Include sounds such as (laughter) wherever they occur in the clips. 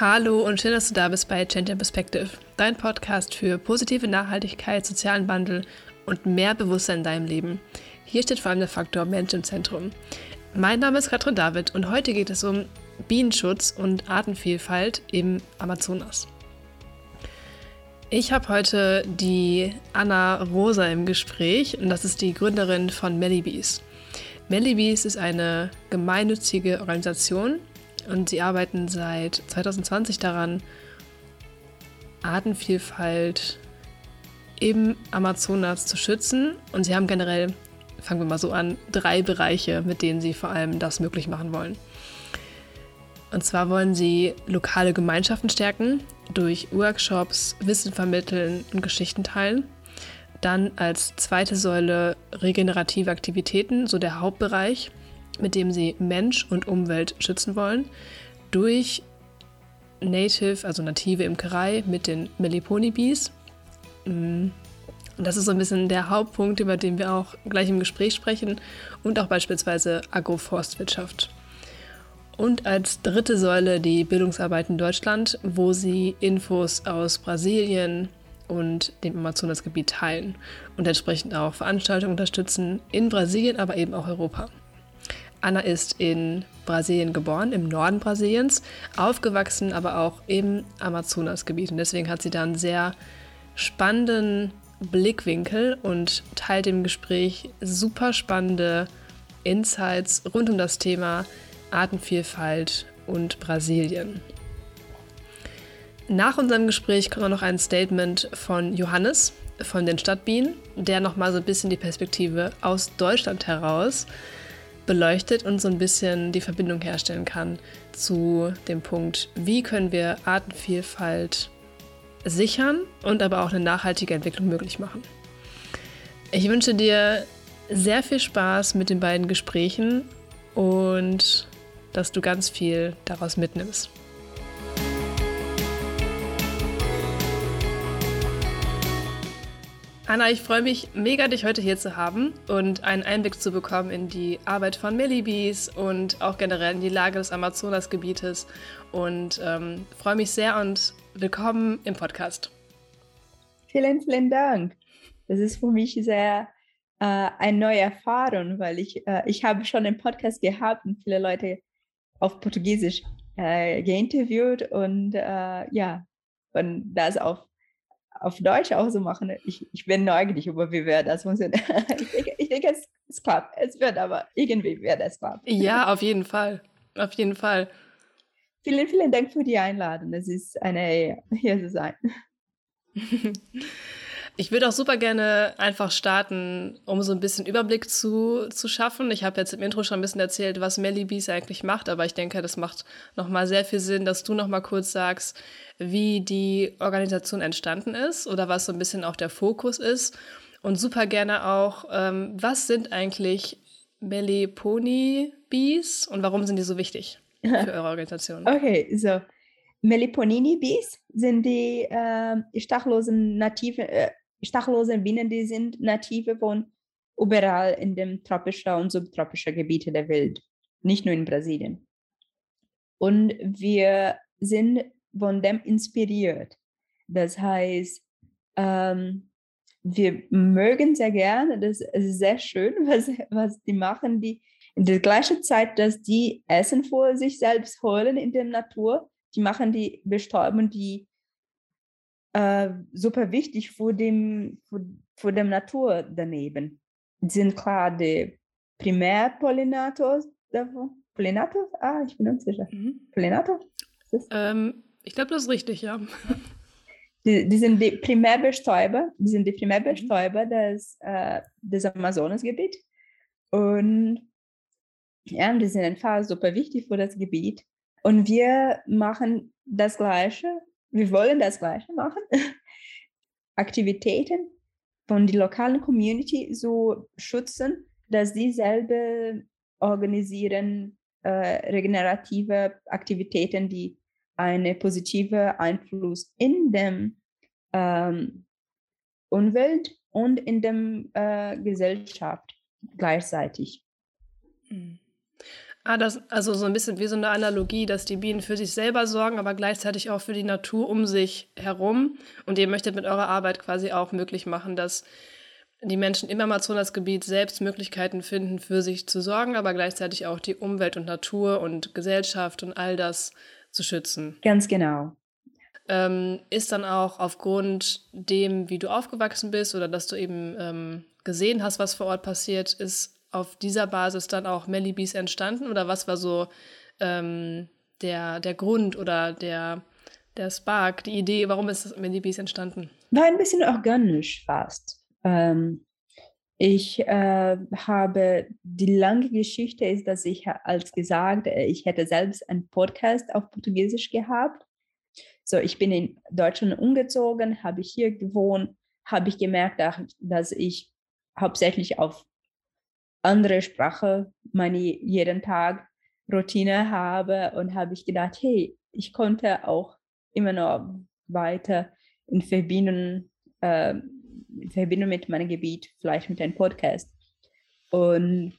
Hallo und schön, dass du da bist bei Change Perspective, dein Podcast für positive Nachhaltigkeit, sozialen Wandel und mehr Bewusstsein in deinem Leben. Hier steht vor allem der Faktor Mensch im Zentrum. Mein Name ist Katrin David und heute geht es um Bienenschutz und Artenvielfalt im Amazonas. Ich habe heute die Anna Rosa im Gespräch und das ist die Gründerin von Mellybees. Mellybees ist eine gemeinnützige Organisation und sie arbeiten seit 2020 daran, Artenvielfalt im Amazonas zu schützen. Und sie haben generell, fangen wir mal so an, drei Bereiche, mit denen sie vor allem das möglich machen wollen. Und zwar wollen sie lokale Gemeinschaften stärken durch Workshops, Wissen vermitteln und Geschichten teilen. Dann als zweite Säule regenerative Aktivitäten, so der Hauptbereich, mit dem sie Mensch und Umwelt schützen wollen, durch Native, also native Imkerei mit den Meliponi Bees. Mm. Und das ist so ein bisschen der Hauptpunkt, über den wir auch gleich im Gespräch sprechen und auch beispielsweise Agroforstwirtschaft. Und als dritte Säule die Bildungsarbeit in Deutschland, wo sie Infos aus Brasilien und dem Amazonasgebiet teilen und entsprechend auch Veranstaltungen unterstützen in Brasilien, aber eben auch Europa. Anna ist in Brasilien geboren, im Norden Brasiliens, aufgewachsen, aber auch im Amazonasgebiet. Und deswegen hat sie da einen sehr spannenden Blickwinkel und teilt im Gespräch super spannende Insights rund um das Thema Artenvielfalt und Brasilien. Nach unserem Gespräch kommt noch ein Statement von Johannes von den Stadtbienen, der nochmal so ein bisschen die Perspektive aus Deutschland heraus beleuchtet und so ein bisschen die Verbindung herstellen kann zu dem Punkt, wie können wir Artenvielfalt sichern und aber auch eine nachhaltige Entwicklung möglich machen. Ich wünsche dir sehr viel Spaß mit den beiden Gesprächen und dass du ganz viel daraus mitnimmst. Anna, ich freue mich mega, dich heute hier zu haben und einen Einblick zu bekommen in die Arbeit von Millibees und auch generell in die Lage des Amazonasgebietes. Und ähm, freue mich sehr und willkommen im Podcast. Vielen, vielen Dank. Das ist für mich sehr äh, eine neue Erfahrung, weil ich, äh, ich habe schon einen Podcast gehabt und viele Leute auf Portugiesisch äh, geinterviewt und äh, ja, und das auf auf Deutsch auch so machen. Ich, ich bin neugierig, über wie wir das funktioniert. (laughs) ich denke, ich denke es, es klappt. Es wird aber irgendwie wird es klappen. Ja, (laughs) auf jeden Fall. Auf jeden Fall. Vielen, vielen Dank für die Einladung. Es ist eine Ehre, hier zu sein. (laughs) Ich würde auch super gerne einfach starten, um so ein bisschen Überblick zu, zu schaffen. Ich habe jetzt im Intro schon ein bisschen erzählt, was Melly Bees eigentlich macht, aber ich denke, das macht nochmal sehr viel Sinn, dass du nochmal kurz sagst, wie die Organisation entstanden ist oder was so ein bisschen auch der Fokus ist. Und super gerne auch, ähm, was sind eigentlich Meliponi Bees und warum sind die so wichtig für (laughs) eure Organisation? Okay, so Meliponini Bees sind die äh, stachlosen nativen, äh, stachellose Bienen, die sind native von überall in den tropischen und subtropischen Gebieten der Welt, nicht nur in Brasilien. Und wir sind von dem inspiriert. Das heißt, ähm, wir mögen sehr gerne, das ist sehr schön, (laughs) was, was die machen, die in der gleichen Zeit, dass die Essen vor sich selbst holen in der Natur, die machen die Bestäubung, die äh, super wichtig für, dem, für, für dem Natur daneben. Sind klar die Primärpollinators davon. Pollinator? Ah, ich bin unsicher. Mhm. Pollinator? Ähm, ich glaube, das ist richtig, ja. (laughs) Die, die, sind die Primärbestäuber, die sind die Primärbestäuber mhm. des, äh, des Amazonasgebiets. Und ja, die sind einfach super wichtig für das Gebiet. Und wir machen das Gleiche wir wollen das Gleiche machen. (laughs) Aktivitäten von der lokalen Community so schützen, dass sie selber organisieren äh, regenerative Aktivitäten, die einen positiven Einfluss in dem ähm, Umwelt und in der äh, Gesellschaft gleichzeitig. Mhm. Ah, das, also so ein bisschen wie so eine Analogie, dass die Bienen für sich selber sorgen, aber gleichzeitig auch für die Natur um sich herum. Und ihr möchtet mit eurer Arbeit quasi auch möglich machen, dass die Menschen im Amazonasgebiet selbst Möglichkeiten finden, für sich zu sorgen, aber gleichzeitig auch die Umwelt und Natur und Gesellschaft und all das zu schützen. Ganz genau. Ähm, ist dann auch aufgrund dem, wie du aufgewachsen bist oder dass du eben ähm, gesehen hast, was vor Ort passiert, ist auf dieser Basis dann auch Mellybees entstanden oder was war so ähm, der, der Grund oder der, der Spark, die Idee, warum ist Mellybees entstanden? War ein bisschen organisch fast. Ähm, ich äh, habe die lange Geschichte ist, dass ich als gesagt, äh, ich hätte selbst einen Podcast auf Portugiesisch gehabt. So, ich bin in Deutschland umgezogen, habe ich hier gewohnt, habe ich gemerkt, dass ich hauptsächlich auf andere Sprache meine jeden Tag Routine habe und habe ich gedacht, hey, ich konnte auch immer noch weiter in Verbindung äh, in Verbindung mit meinem Gebiet, vielleicht mit einem Podcast. Und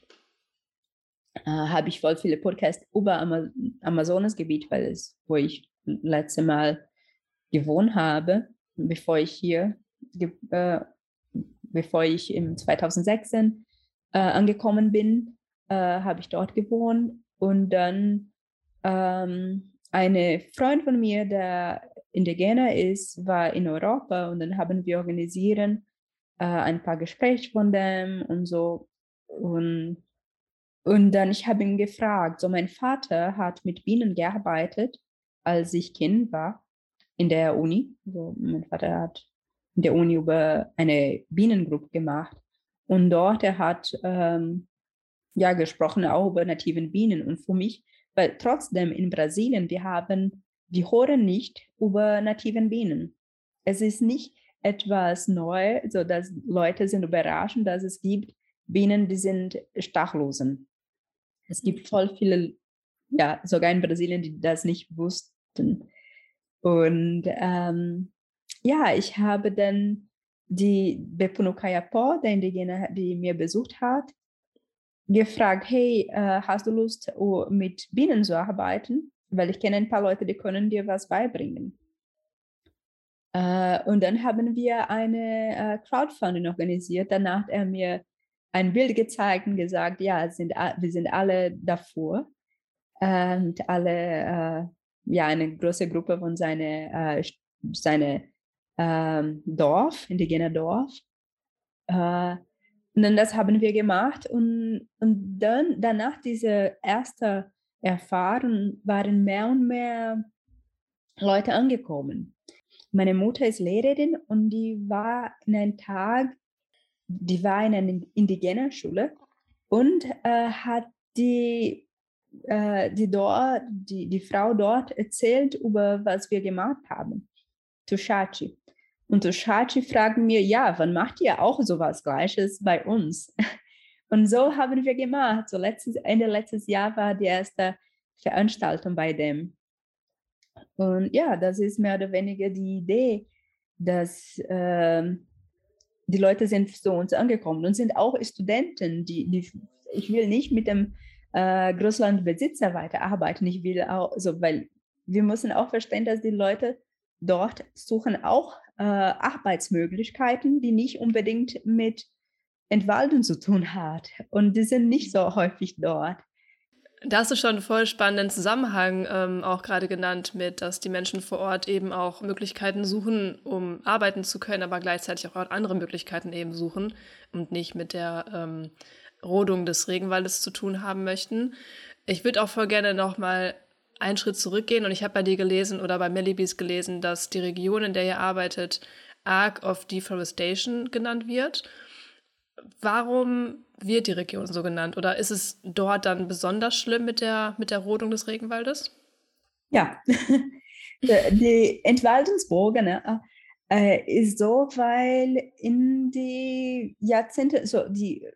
äh, habe ich voll viele Podcasts über Ama Amazonasgebiet, weil es, wo ich letzte Mal gewohnt habe, bevor ich hier, äh, bevor ich im 2016 äh, angekommen bin, äh, habe ich dort gewohnt. Und dann ähm, eine Freund von mir, der Indigener ist, war in Europa und dann haben wir organisieren äh, ein paar Gespräche von dem und so. Und, und dann ich habe ihn gefragt, so mein Vater hat mit Bienen gearbeitet, als ich Kind war in der Uni. Also mein Vater hat in der Uni über eine Bienengruppe gemacht und dort er hat ähm, ja gesprochen auch über nativen Bienen und für mich, weil trotzdem in Brasilien wir haben die hören nicht über nativen Bienen. Es ist nicht etwas neu, so dass Leute sind überrascht, dass es gibt Bienen, die sind stachlosen. Es gibt voll viele, ja, sogar in Brasilien, die das nicht wussten. Und ähm, ja, ich habe dann die Bepunukayapo, der Indigene, die mir besucht hat, gefragt, hey, äh, hast du Lust, mit Bienen zu arbeiten? weil ich kenne ein paar Leute, die können dir was beibringen. Äh, und dann haben wir eine äh, Crowdfunding organisiert. Danach hat er mir ein Bild gezeigt und gesagt, ja, sind, wir sind alle davor. Und alle, äh, ja, eine große Gruppe von seinem äh, seine, ähm, Dorf, indigener Dorf. Äh, und dann das haben wir gemacht und, und dann danach diese erste erfahren, waren mehr und mehr Leute angekommen. Meine Mutter ist Lehrerin und die war in einem Tag, die war in einer indigenen Schule und äh, hat die, äh, die, dort, die, die Frau dort erzählt über was wir gemacht haben. Tushachi. Und Tushachi fragt mir, ja, wann macht ihr auch sowas Gleiches bei uns? (laughs) Und so haben wir gemacht. So letztes, Ende letztes Jahr war die erste Veranstaltung bei dem. Und ja, das ist mehr oder weniger die Idee, dass äh, die Leute sind zu uns angekommen und sind auch Studenten, die, die ich will nicht mit dem äh, Großlandbesitzer weiterarbeiten. Ich will auch, so, weil wir müssen auch verstehen, dass die Leute dort suchen auch äh, Arbeitsmöglichkeiten, die nicht unbedingt mit Entwaldung zu tun hat. Und die sind nicht so häufig dort. Da hast du schon einen voll spannenden Zusammenhang ähm, auch gerade genannt mit, dass die Menschen vor Ort eben auch Möglichkeiten suchen, um arbeiten zu können, aber gleichzeitig auch andere Möglichkeiten eben suchen und nicht mit der ähm, Rodung des Regenwaldes zu tun haben möchten. Ich würde auch voll gerne noch mal einen Schritt zurückgehen und ich habe bei dir gelesen oder bei Melibis gelesen, dass die Region, in der ihr arbeitet, Arc of Deforestation genannt wird. Warum wird die Region so genannt? Oder ist es dort dann besonders schlimm mit der, mit der Rodung des Regenwaldes? Ja, (laughs) die Entwaldungsburg ne, äh, ist so, weil in die Jahrzehnte, so die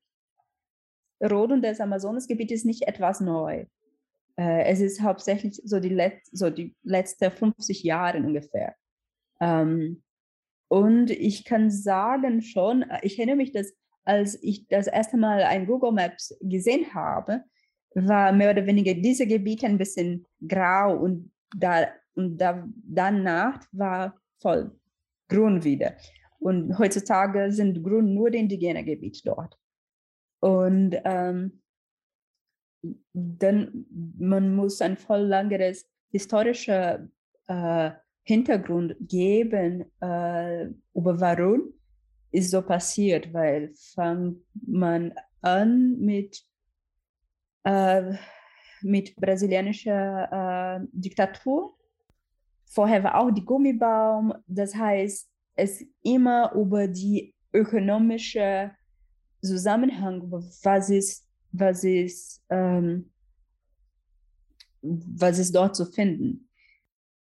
Rodung des Amazonasgebietes ist nicht etwas neu. Äh, es ist hauptsächlich so die, Let so die letzten 50 Jahre ungefähr. Ähm, und ich kann sagen schon, ich erinnere mich, dass als ich das erste Mal ein Google Maps gesehen habe, war mehr oder weniger diese Gebiete ein bisschen grau und, da, und da, danach war voll grün wieder. Und heutzutage sind grün nur die indigenen Gebiete dort. Und ähm, dann man muss ein voll langes historisches äh, Hintergrund geben äh, über warum ist so passiert, weil fängt man an mit äh, mit brasilianischer äh, Diktatur. Vorher war auch die Gummibaum. Das heißt, es immer über die ökonomische Zusammenhang, was ist, was ist, ähm, was ist dort zu finden.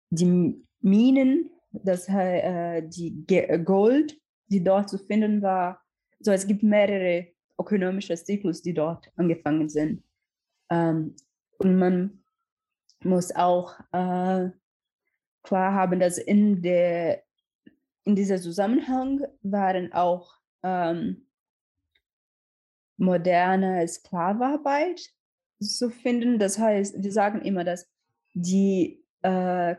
Die Minen, das äh, die Gold, die dort zu finden war. So, es gibt mehrere ökonomische Zyklus, die dort angefangen sind. Ähm, und man muss auch äh, klar haben, dass in, der, in dieser Zusammenhang waren auch ähm, moderne Sklavenarbeit zu finden. Das heißt, wir sagen immer, dass die, äh,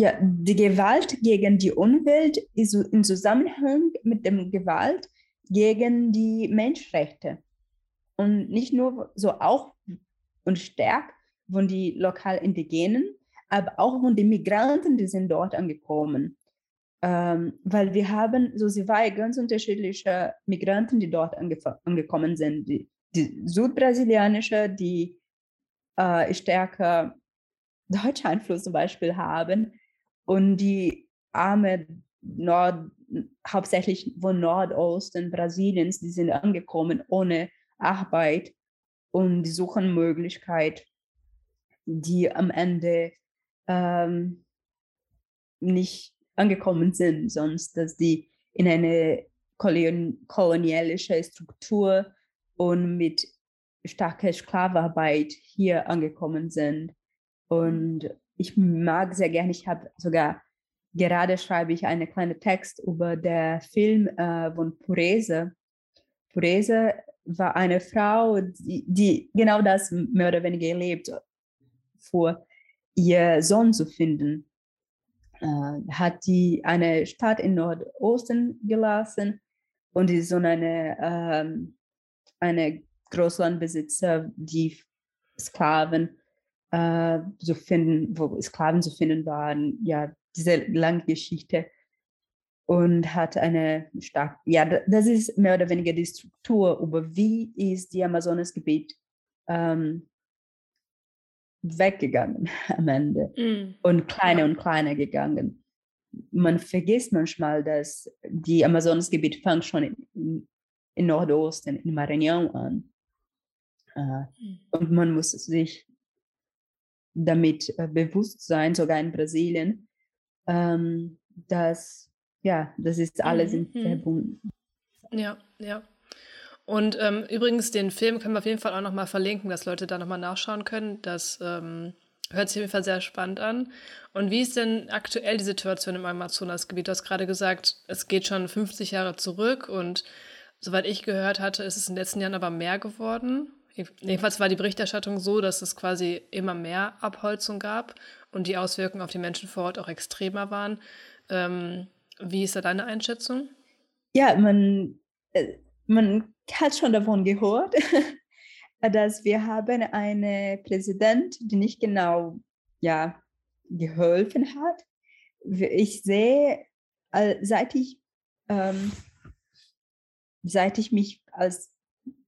ja, die Gewalt gegen die Umwelt ist in Zusammenhang mit dem Gewalt gegen die Menschenrechte. Und nicht nur so auch und stärkt von den lokal Indigenen, aber auch von den Migranten, die sind dort angekommen. Ähm, weil wir haben so zwei ganz unterschiedliche Migranten, die dort angekommen sind. Die, die südbrasilianische, die äh, stärker deutsche Einfluss zum Beispiel haben und die arme Nord, hauptsächlich von Nordosten Brasiliens, die sind angekommen ohne Arbeit und die suchen Möglichkeit, die am Ende ähm, nicht angekommen sind, sonst dass die in eine kolon kolonialische Struktur und mit starker Sklavenarbeit hier angekommen sind. Und ich mag sehr gerne, ich habe sogar gerade schreibe ich einen kleinen Text über den Film äh, von Purese. Purese war eine Frau, die, die, genau das mehr oder weniger erlebt, vor ihr Sohn zu finden. Äh, hat die eine Stadt in Nordosten gelassen und die Sohn eine, ähm, eine Großlandbesitzer, die Sklaven äh, zu finden, wo Sklaven zu finden waren, ja, diese lange Geschichte und hat eine stark, ja, das ist mehr oder weniger die Struktur über wie ist die Amazonasgebiet ähm, weggegangen (laughs) am Ende mm. und kleiner ja. und kleiner gegangen. Man vergisst manchmal, dass die Amazonasgebiet fängt schon in, in Nordosten, in Maranhão an. Äh, mm. Und man muss sich damit äh, bewusst sein, sogar in Brasilien, ähm, dass ja, das ist alles mhm. verbunden. Ja, ja. Und ähm, übrigens, den Film können wir auf jeden Fall auch nochmal verlinken, dass Leute da nochmal nachschauen können. Das ähm, hört sich auf jeden Fall sehr spannend an. Und wie ist denn aktuell die Situation im Amazonasgebiet? Du hast gerade gesagt, es geht schon 50 Jahre zurück und soweit ich gehört hatte, ist es in den letzten Jahren aber mehr geworden. Jedenfalls war die Berichterstattung so, dass es quasi immer mehr Abholzung gab und die Auswirkungen auf die Menschen vor Ort auch extremer waren. Ähm, wie ist da deine Einschätzung? Ja, man, äh, man hat schon davon gehört, (laughs) dass wir haben eine Präsident, die nicht genau ja, geholfen hat. Ich sehe, seit ich, ähm, seit ich mich als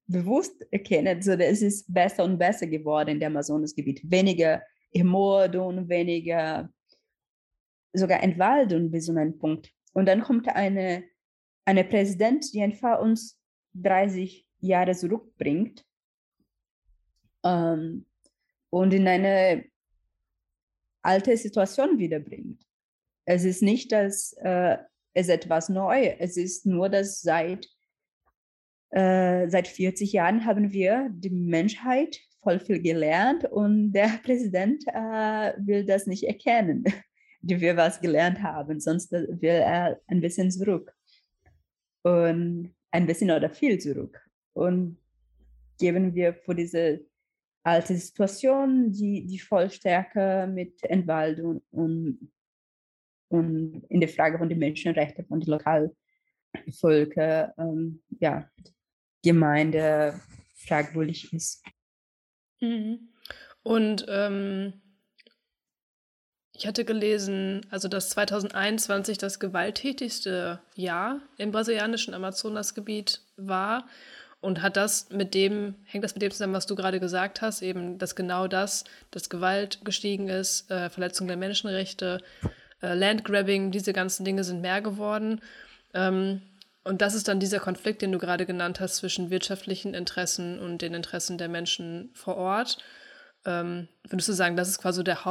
bewusst erkenne, so es ist besser und besser geworden in dem Amazonasgebiet. Weniger Ermordung, weniger sogar Entwaldung bis zu einem Punkt. Und dann kommt eine, eine Präsident, die einfach uns 30 Jahre zurückbringt ähm, und in eine alte Situation wiederbringt. Es ist nicht, dass äh, es etwas Neues es ist nur, dass seit, äh, seit 40 Jahren haben wir die Menschheit voll viel gelernt und der (laughs) Präsident äh, will das nicht erkennen (laughs) die wir was gelernt haben, sonst will er ein bisschen zurück. Und ein bisschen oder viel zurück. Und geben wir für diese alte Situation, die, die voll stärker mit Entwaldung und, und in der Frage von den Menschenrechten von den Lokalvölkern, ähm, ja, Gemeinde fragwürdig ist. Mhm. Und ähm, ich hatte gelesen, also dass 2021 das gewalttätigste Jahr im brasilianischen Amazonasgebiet war. Und hat das mit dem, hängt das mit dem zusammen, was du gerade gesagt hast, eben, dass genau das, dass Gewalt gestiegen ist, äh, Verletzung der Menschenrechte, äh, Landgrabbing, diese ganzen Dinge sind mehr geworden. Ähm, und das ist dann dieser Konflikt, den du gerade genannt hast, zwischen wirtschaftlichen Interessen und den Interessen der Menschen vor Ort. Ähm, würdest du sagen, das ist quasi der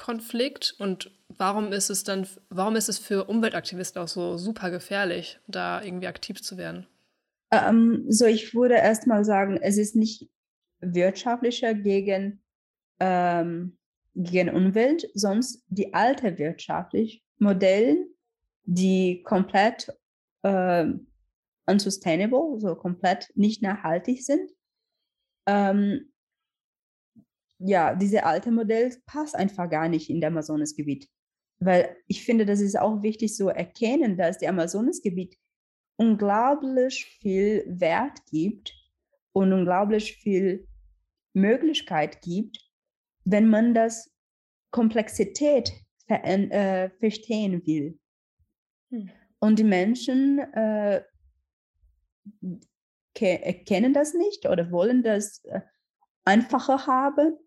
Hauptkonflikt? Und warum ist es dann, warum ist es für Umweltaktivisten auch so super gefährlich, da irgendwie aktiv zu werden? Ähm, so, ich würde erstmal sagen, es ist nicht wirtschaftlicher gegen, ähm, gegen Umwelt, sonst die alte wirtschaftliche Modelle, die komplett äh, unsustainable, so komplett nicht nachhaltig sind. Ähm, ja, diese alte Modell passt einfach gar nicht in das Amazonasgebiet. Weil ich finde, das ist auch wichtig zu erkennen, dass das Amazonasgebiet unglaublich viel Wert gibt und unglaublich viel Möglichkeit gibt, wenn man das Komplexität ver äh, verstehen will. Hm. Und die Menschen äh, erkennen das nicht oder wollen das äh, einfacher haben.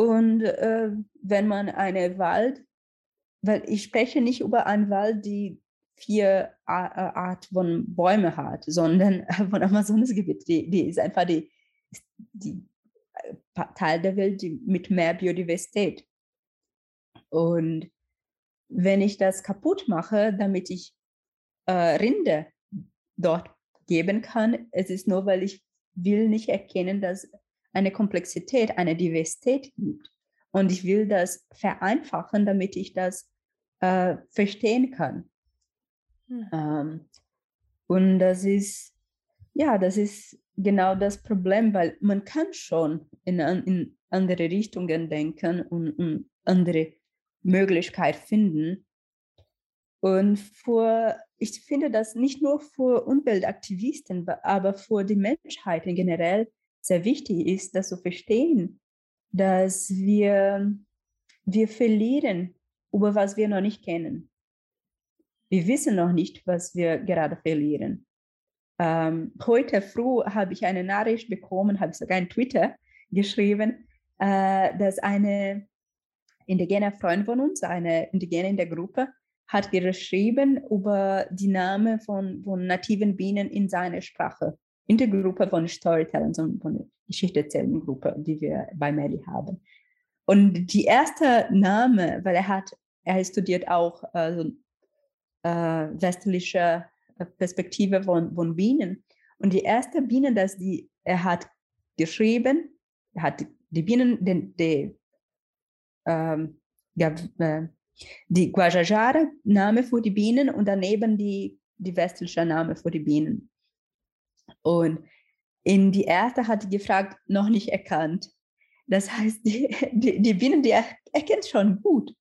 Und äh, wenn man eine Wald, weil ich spreche nicht über einen Wald, die vier äh, Art von Bäume hat, sondern (laughs) von Amazonasgebiet. Die, die ist einfach die, die äh, Teil der Welt die, mit mehr Biodiversität. Und wenn ich das kaputt mache, damit ich äh, Rinde dort geben kann, es ist nur, weil ich will nicht erkennen, dass eine Komplexität, eine Diversität gibt. Und ich will das vereinfachen, damit ich das äh, verstehen kann. Mhm. Ähm, und das ist, ja, das ist genau das Problem, weil man kann schon in, in andere Richtungen denken und, und andere Möglichkeiten finden. Und für, ich finde das nicht nur für Umweltaktivisten, aber für die Menschheit in generell sehr wichtig ist, das zu verstehen, dass wir, wir verlieren über was wir noch nicht kennen wir wissen noch nicht, was wir gerade verlieren. Ähm, heute früh habe ich eine Nachricht bekommen, habe sogar in Twitter geschrieben, äh, dass eine indigene Freund von uns, eine Indigene in der Gruppe, hat geschrieben über die Namen von, von nativen Bienen in seiner Sprache, in der Gruppe von Storytellern, so von der Geschichtserzählenden Gruppe, die wir bei Melly haben. Und die erste Name, weil er hat, er studiert auch also äh, westliche äh, Perspektive von, von Bienen. Und die erste Biene, dass die, er hat geschrieben, er hat die Bienen, den, die, ähm, äh, die Guajajara Name für die Bienen und daneben die, die westliche Name für die Bienen. Und in die erste hat die gefragt, noch nicht erkannt. Das heißt, (laughs) die, die, die Bienen, die er, erkennt schon gut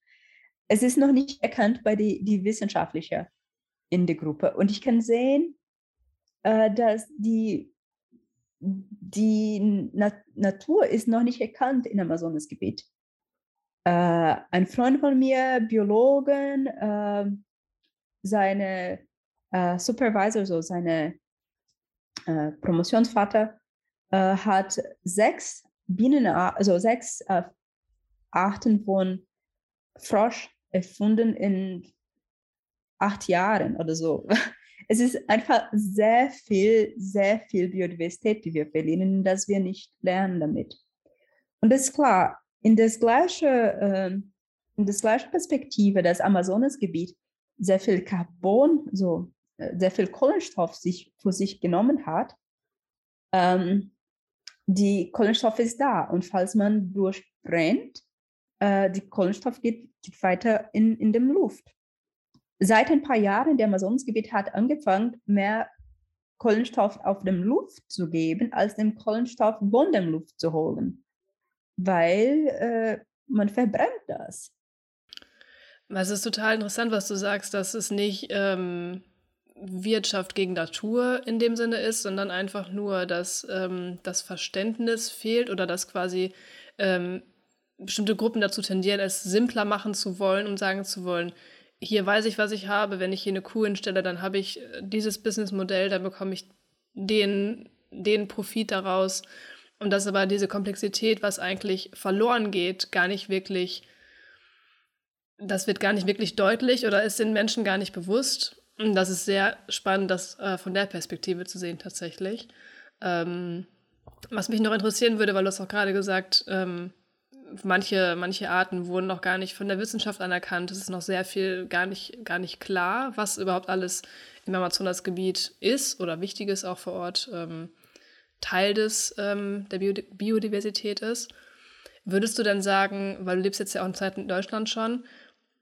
es ist noch nicht erkannt bei die, die Wissenschaftler in der Gruppe. Und ich kann sehen, äh, dass die, die Na Natur ist noch nicht erkannt im Amazonasgebiet. Äh, ein Freund von mir, Biologen, äh, seine äh, Supervisor, so seine äh, Promotionsvater, äh, hat sechs Bienen, also sechs äh, Arten von Frosch erfunden in acht Jahren oder so. (laughs) Es ist einfach sehr viel, sehr viel Biodiversität, die wir verlieren, dass wir nicht lernen damit. Und das ist klar, in das gleiche, äh, in das gleiche Perspektive, das Amazonasgebiet sehr viel Carbon, so äh, sehr viel Kohlenstoff sich für sich genommen hat, ähm, die Kohlenstoff ist da. Und falls man durchbrennt, äh, die Kohlenstoff geht, geht weiter in, in der Luft. Seit ein paar Jahren, der Amazonasgebiet hat angefangen, mehr Kohlenstoff auf dem Luft zu geben, als den Kohlenstoff von der Luft zu holen, weil äh, man verbrennt das. Es ist total interessant, was du sagst, dass es nicht ähm, Wirtschaft gegen Natur in dem Sinne ist, sondern einfach nur, dass ähm, das Verständnis fehlt oder dass quasi ähm, bestimmte Gruppen dazu tendieren, es simpler machen zu wollen und sagen zu wollen, hier weiß ich, was ich habe, wenn ich hier eine Kuh hinstelle, dann habe ich äh, dieses Businessmodell, dann bekomme ich den, den Profit daraus. Und dass aber diese Komplexität, was eigentlich verloren geht, gar nicht wirklich, das wird gar nicht wirklich deutlich oder ist den Menschen gar nicht bewusst. Das ist sehr spannend, das äh, von der Perspektive zu sehen tatsächlich. Ähm, was mich noch interessieren würde, weil du hast auch gerade gesagt, ähm, manche, manche Arten wurden noch gar nicht von der Wissenschaft anerkannt. Es ist noch sehr viel gar nicht, gar nicht klar, was überhaupt alles im Amazonasgebiet ist oder wichtig ist auch vor Ort, ähm, Teil des, ähm, der Bio Biodiversität ist. Würdest du denn sagen, weil du lebst jetzt ja auch in Zeit in Deutschland schon,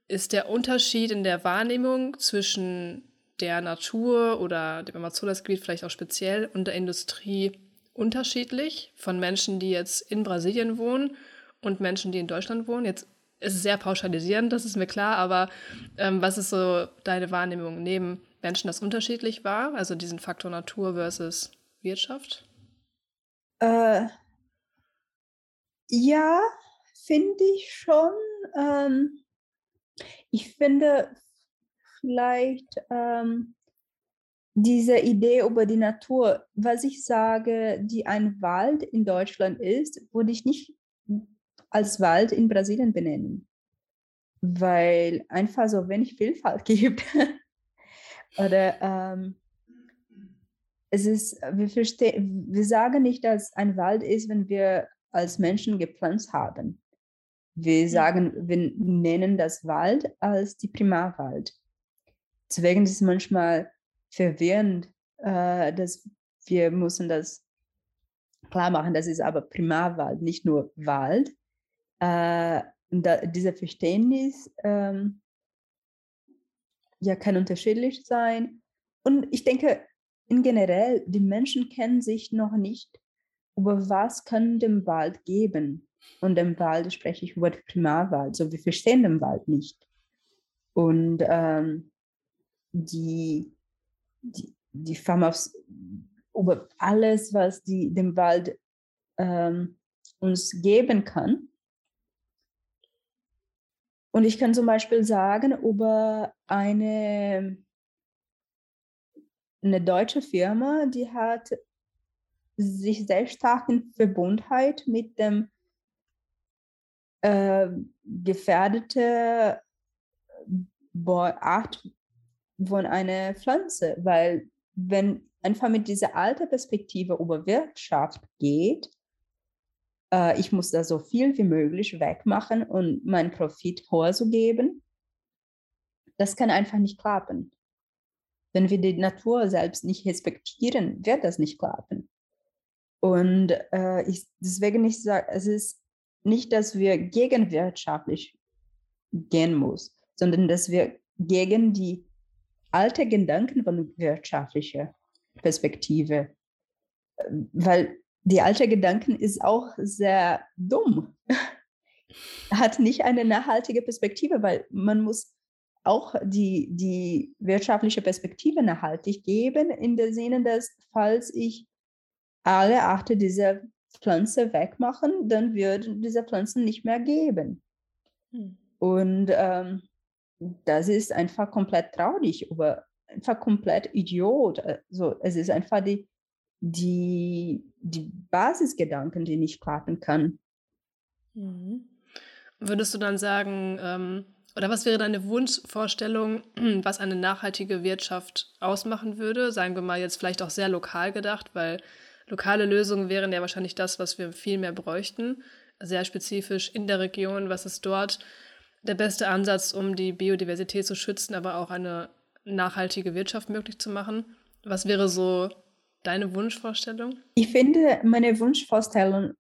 ist der Unterschied in der Wahrnehmung zwischen der Natur oder dem Amazonasgebiet vielleicht auch speziell und der Industrie unterschiedlich von Menschen, die jetzt in Brasilien wohnen und Menschen, die in Deutschland wohnen. Jetzt ist es sehr pauschalisierend, das ist mir klar, aber ähm, was ist so deine Wahrnehmung? Nehmen Menschen das unterschiedlich wahr? Also diesen Faktor Natur versus Wirtschaft? Äh, ja, finde ich schon. Ähm, ich finde vielleicht ähm, diese Idee über die Natur, was ich sage, die ein Wald in Deutschland ist, würde ich nicht als Wald in Brasilien benennen, weil einfach so wenig Vielfalt (laughs) gibt. Oder ähm, es ist, wir, verstehen, wir sagen nicht, dass ein Wald ist, wenn wir als Menschen gepflanzt haben. Wir sagen, wir nennen das Wald als die Primarwald. Deswegen ist es manchmal verwirrend, äh, dass wir müssen das klar machen, das ist aber Primarwald, nicht nur Wald. Äh, da, dieser Verständnis ähm, ja, kann unterschiedlich sein. Und ich denke, in generell, die Menschen kennen sich noch nicht über was kann dem Wald geben. Und dem Wald spreche ich über den Primarwald. So, wir verstehen den Wald nicht. Und ähm, die, die, die Farmers über alles, was die, dem Wald ähm, uns geben kann. Und ich kann zum Beispiel sagen, über eine, eine deutsche Firma, die hat sich sehr stark in Verbundenheit mit dem äh, gefährdete Art von einer Pflanze, weil wenn einfach mit dieser alten Perspektive über Wirtschaft geht, äh, ich muss da so viel wie möglich wegmachen und meinen Profit höher zu geben, das kann einfach nicht klappen. Wenn wir die Natur selbst nicht respektieren, wird das nicht klappen. Und äh, ich, deswegen ich sage, es ist nicht, dass wir gegen wirtschaftlich gehen muss, sondern dass wir gegen die alte Gedanken von wirtschaftlicher Perspektive, weil die alte Gedanken ist auch sehr dumm, (laughs) hat nicht eine nachhaltige Perspektive, weil man muss auch die, die wirtschaftliche Perspektive nachhaltig geben, in der Sinne, dass falls ich alle Achte dieser Pflanze wegmachen, dann würden diese Pflanzen nicht mehr geben. Hm. Und ähm, das ist einfach komplett traurig, aber einfach komplett Idiot. Also es ist einfach die, die, die Basisgedanken, die nicht klappen kann. Mhm. Würdest du dann sagen, ähm, oder was wäre deine Wunschvorstellung, (clears throat) was eine nachhaltige Wirtschaft ausmachen würde? Sagen wir mal jetzt vielleicht auch sehr lokal gedacht, weil lokale Lösungen wären ja wahrscheinlich das, was wir viel mehr bräuchten. Sehr spezifisch in der Region, was ist dort der beste Ansatz, um die Biodiversität zu schützen, aber auch eine nachhaltige Wirtschaft möglich zu machen. Was wäre so deine Wunschvorstellung? Ich finde, meine Wunschvorstellung,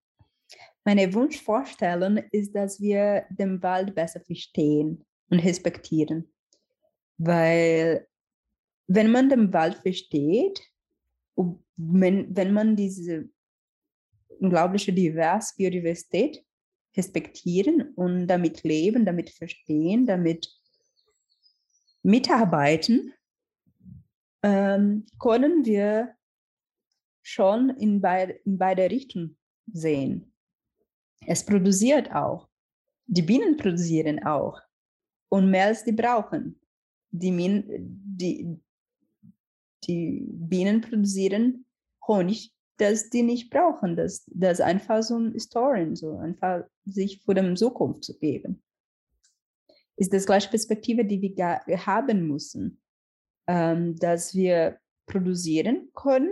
meine Wunschvorstellung ist, dass wir den Wald besser verstehen und respektieren. Weil wenn man den Wald versteht, wenn, wenn man diese unglaubliche divers Biodiversität respektieren und damit leben, damit verstehen, damit mitarbeiten, ähm, können wir schon in, beid, in beide Richtungen sehen. Es produziert auch. Die Bienen produzieren auch. Und mehr als die brauchen. Die, Min die, die Bienen produzieren Honig, das die nicht brauchen. Das, das einfach so ein Story, so einfach sich vor der Zukunft zu geben. Ist das gleiche Perspektive, die wir haben müssen, ähm, dass wir produzieren können,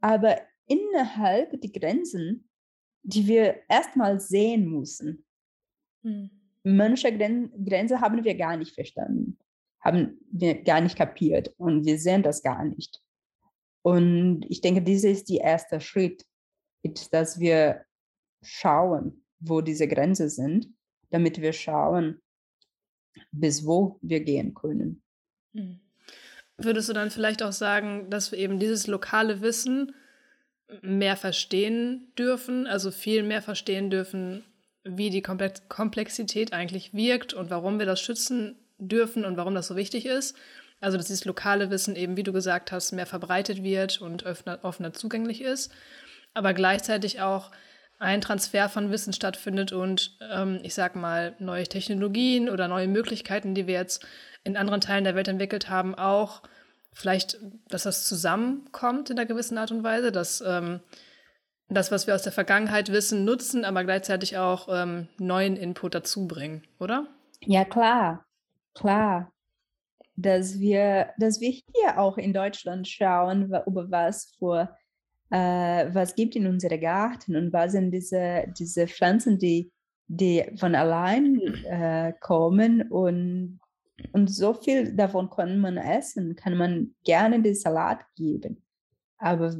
aber innerhalb der Grenzen, die wir erstmal sehen müssen. Hm. Manche Gren Grenze haben wir gar nicht verstanden, haben wir gar nicht kapiert und wir sehen das gar nicht. Und ich denke, dieser ist der erste Schritt, dass wir schauen, wo diese Grenzen sind, damit wir schauen, bis wo wir gehen können. Hm. Würdest du dann vielleicht auch sagen, dass wir eben dieses lokale Wissen mehr verstehen dürfen, also viel mehr verstehen dürfen, wie die Komplexität eigentlich wirkt und warum wir das schützen dürfen und warum das so wichtig ist? Also, dass dieses lokale Wissen eben, wie du gesagt hast, mehr verbreitet wird und offener, offener zugänglich ist, aber gleichzeitig auch ein Transfer von Wissen stattfindet und ähm, ich sag mal neue Technologien oder neue Möglichkeiten, die wir jetzt in anderen Teilen der Welt entwickelt haben, auch vielleicht, dass das zusammenkommt in einer gewissen Art und Weise, dass ähm, das, was wir aus der Vergangenheit wissen, nutzen, aber gleichzeitig auch ähm, neuen Input dazu bringen, oder? Ja, klar, klar dass wir, dass wir hier auch in Deutschland schauen, über was vor, äh, was gibt in unserem Garten und was sind diese, diese Pflanzen, die, die von allein äh, kommen und, und so viel davon kann man essen, kann man gerne den Salat geben. Aber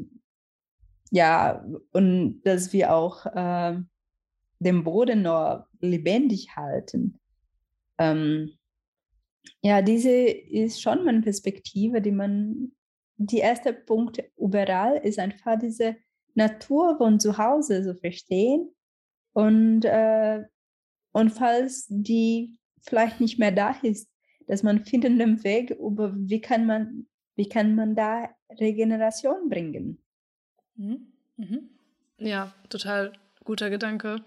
ja, und dass wir auch äh, den Boden noch lebendig halten. Ähm, ja, diese ist schon meine Perspektive, die man, die erste Punkt überall ist einfach diese Natur von zu Hause zu verstehen und, äh, und falls die vielleicht nicht mehr da ist, dass man findet einen Weg, über wie kann man, wie kann man da Regeneration bringen. Mhm. Mhm. Ja, total guter Gedanke.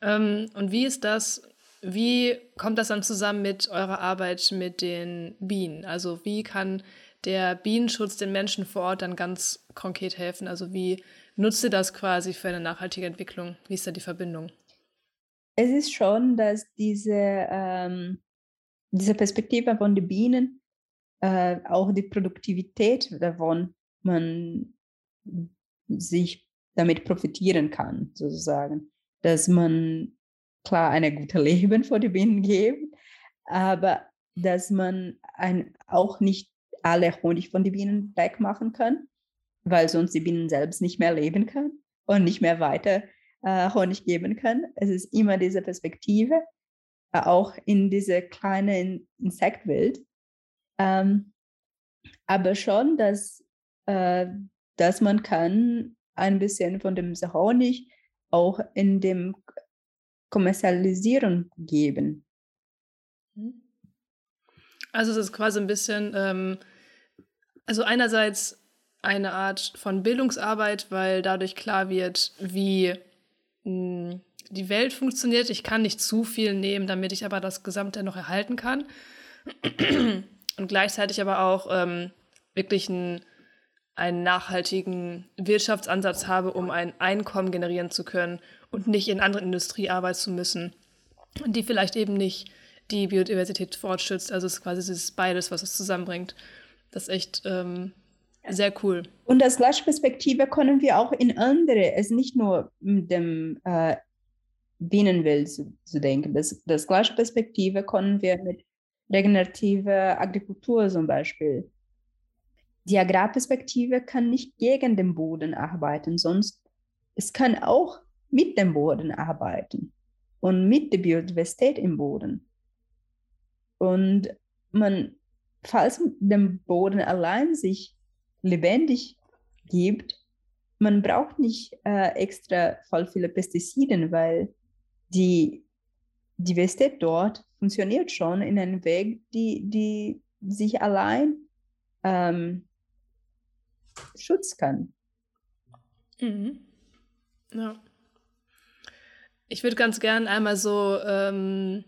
Ähm, und wie ist das wie kommt das dann zusammen mit eurer Arbeit mit den Bienen? Also wie kann der Bienenschutz den Menschen vor Ort dann ganz konkret helfen? Also wie nutzt ihr das quasi für eine nachhaltige Entwicklung? Wie ist da die Verbindung? Es ist schon, dass diese, ähm, diese Perspektive von den Bienen, äh, auch die Produktivität davon, man sich damit profitieren kann, sozusagen. Dass man klar eine gute Leben für die Bienen geben, aber dass man ein, auch nicht alle Honig von den Bienen wegmachen kann, weil sonst die Bienen selbst nicht mehr leben können und nicht mehr weiter äh, Honig geben kann. Es ist immer diese Perspektive, äh, auch in diese kleine Insektwelt. Ähm, aber schon, dass, äh, dass man kann ein bisschen von dem Honig auch in dem Kommerzialisierung geben. Mhm. Also es ist quasi ein bisschen, ähm, also einerseits eine Art von Bildungsarbeit, weil dadurch klar wird, wie mh, hm, die Welt funktioniert. Ich kann nicht zu viel nehmen, damit ich aber das Gesamte noch erhalten kann. Und gleichzeitig aber auch ähm, wirklich einen, einen nachhaltigen Wirtschaftsansatz habe, um ein Einkommen generieren zu können und nicht in anderen Industrie arbeiten zu müssen, die vielleicht eben nicht die Biodiversität fortschützt. Also es ist quasi dieses beides, was es zusammenbringt. Das ist echt ähm, sehr cool. Und das gleiche Perspektive können wir auch in andere, es nicht nur mit dem äh, Bienenwelt zu, zu, denken. Das, das gleiche Perspektive können wir mit regenerativer Agrikultur zum Beispiel. Die Agrarperspektive kann nicht gegen den Boden arbeiten, sonst es kann auch mit dem Boden arbeiten und mit der Biodiversität im Boden. Und man, falls der Boden allein sich lebendig gibt, man braucht nicht äh, extra voll viele Pestizide, weil die Diversität dort funktioniert schon in einem Weg, die, die sich allein ähm, schützen kann. Mhm. Ja. Ich würde ganz gern einmal so ähm,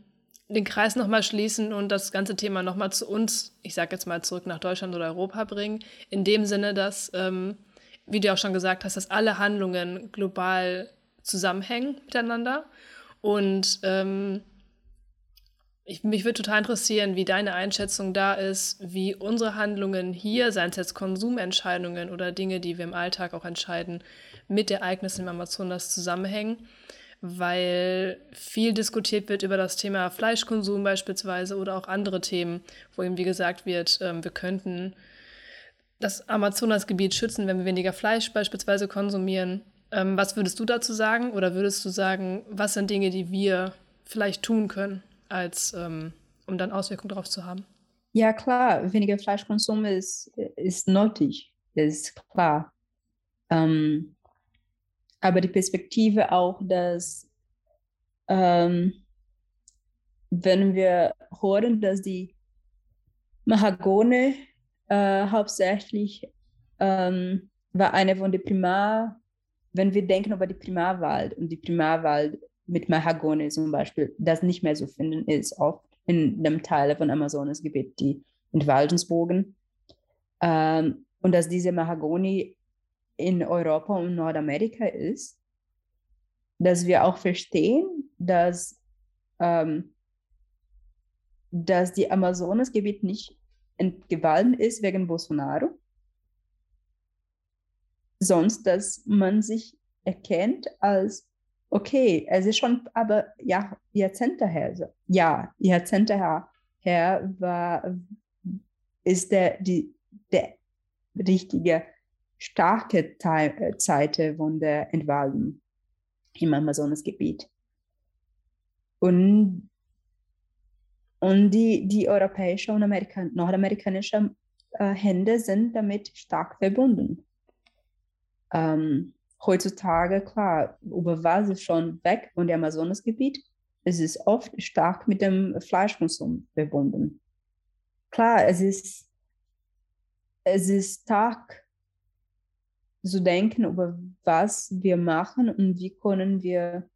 den Kreis nochmal schließen und das ganze Thema nochmal zu uns, ich sage jetzt mal zurück nach Deutschland oder Europa bringen. In dem Sinne, dass, ähm, wie du auch schon gesagt hast, dass alle Handlungen global zusammenhängen miteinander. Und ähm, ich, mich würde total interessieren, wie deine Einschätzung da ist, wie unsere Handlungen hier, seien es jetzt Konsumentscheidungen oder Dinge, die wir im Alltag auch entscheiden, mit Ereignissen im Amazonas zusammenhängen weil viel diskutiert wird über das Thema Fleischkonsum beispielsweise oder auch andere Themen, wo eben wie gesagt wird, ähm, wir könnten das Amazonasgebiet schützen, wenn wir weniger Fleisch beispielsweise konsumieren. Ähm, was würdest du dazu sagen oder würdest du sagen, was sind Dinge, die wir vielleicht tun können, als, ähm, um dann Auswirkungen darauf zu haben? Ja, klar, weniger Fleischkonsum ist, ist nötig, ist klar. Ähm, aber die Perspektive auch, dass ähm, wenn wir hören, dass die Mahagone äh, hauptsächlich ähm, war eine von den Primar, wenn wir denken über die Primarwald und die Primarwald mit Mahagone zum Beispiel, das nicht mehr zu finden ist, oft in dem Teil von Amazonasgebiet, die Entwaldungsbogen. Ähm, und dass diese Mahagoni in Europa und Nordamerika ist, dass wir auch verstehen, dass, ähm, dass die Amazonasgebiet nicht entgewalten ist wegen Bolsonaro, sonst, dass man sich erkennt als, okay, es ist schon aber ja, Jahrzehnte her, ja, Jahrzehnte her, her war, ist der, die, der richtige starke äh, Zeiten von der Entwaldung im Amazonasgebiet. Und, und die, die europäische und Amerika nordamerikanische äh, Hände sind damit stark verbunden. Ähm, heutzutage, klar, über was ist schon weg von dem Amazonasgebiet, es ist oft stark mit dem Fleischkonsum verbunden. Klar, es ist, es ist stark zu denken über was wir machen und wie können wir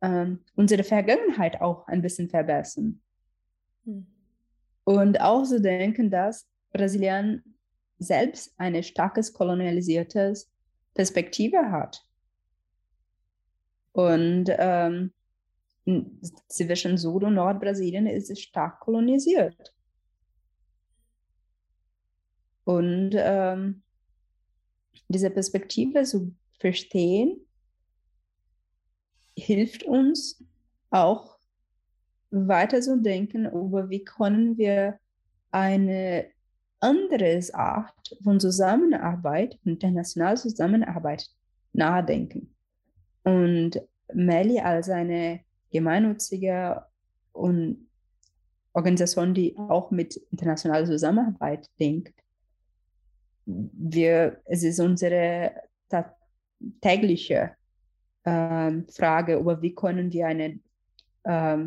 ähm, unsere Vergangenheit auch ein bisschen verbessern. Hm. Und auch zu denken, dass Brasilien selbst eine starkes kolonialisiertes Perspektive hat. Und ähm, zwischen Süd- und Nordbrasilien ist es stark kolonisiert. Und ähm, diese Perspektive zu verstehen, hilft uns auch weiter zu denken über wie können wir eine andere Art von Zusammenarbeit, internationaler Zusammenarbeit nachdenken. Und Meli als eine gemeinnützige und Organisation, die auch mit internationaler Zusammenarbeit denkt, wir, es ist unsere tägliche äh, Frage, über wie können wir eine äh,